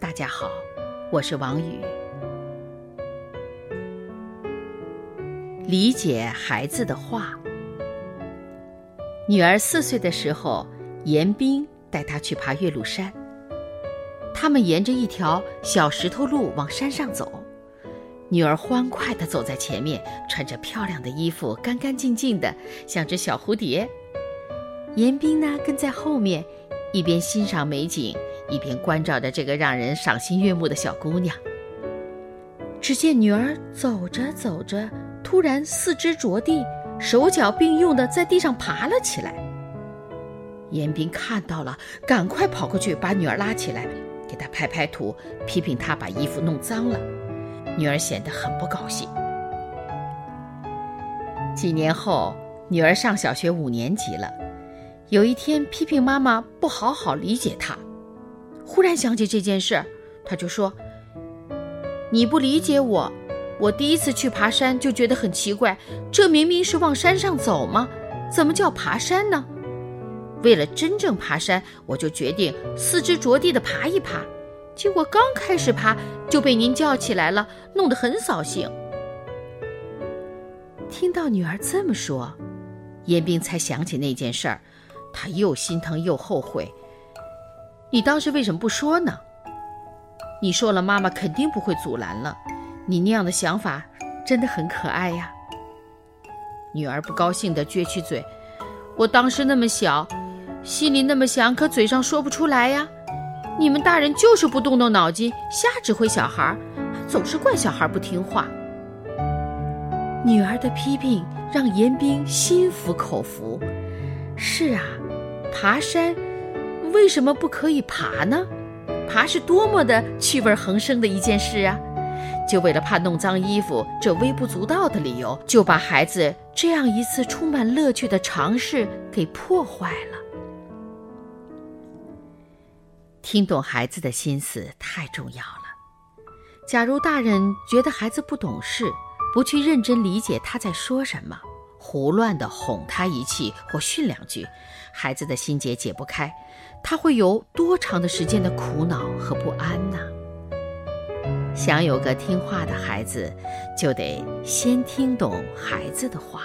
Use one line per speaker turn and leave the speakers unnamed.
大家好，我是王宇。理解孩子的话。女儿四岁的时候，严冰带她去爬岳麓山。他们沿着一条小石头路往山上走。女儿欢快地走在前面，穿着漂亮的衣服，干干净净的，像只小蝴蝶。严冰呢，跟在后面，一边欣赏美景，一边关照着这个让人赏心悦目的小姑娘。只见女儿走着走着，突然四肢着地，手脚并用的在地上爬了起来。严斌看到了，赶快跑过去把女儿拉起来，给她拍拍土，批评她把衣服弄脏了。女儿显得很不高兴。几年后，女儿上小学五年级了。有一天，批评妈妈不好好理解她。忽然想起这件事，他就说：“你不理解我，我第一次去爬山就觉得很奇怪，这明明是往山上走吗？怎么叫爬山呢？为了真正爬山，我就决定四肢着地的爬一爬。”结果刚开始爬就被您叫起来了，弄得很扫兴。听到女儿这么说，严冰才想起那件事儿，他又心疼又后悔。你当时为什么不说呢？你说了，妈妈肯定不会阻拦了。你那样的想法真的很可爱呀。女儿不高兴地撅起嘴，我当时那么小，心里那么想，可嘴上说不出来呀。你们大人就是不动动脑筋，瞎指挥小孩，总是怪小孩不听话。女儿的批评让严冰心服口服。是啊，爬山为什么不可以爬呢？爬是多么的趣味横生的一件事啊！就为了怕弄脏衣服这微不足道的理由，就把孩子这样一次充满乐趣的尝试给破坏了。听懂孩子的心思太重要了。假如大人觉得孩子不懂事，不去认真理解他在说什么，胡乱的哄他一气或训两句，孩子的心结解不开，他会有多长的时间的苦恼和不安呢？想有个听话的孩子，就得先听懂孩子的话。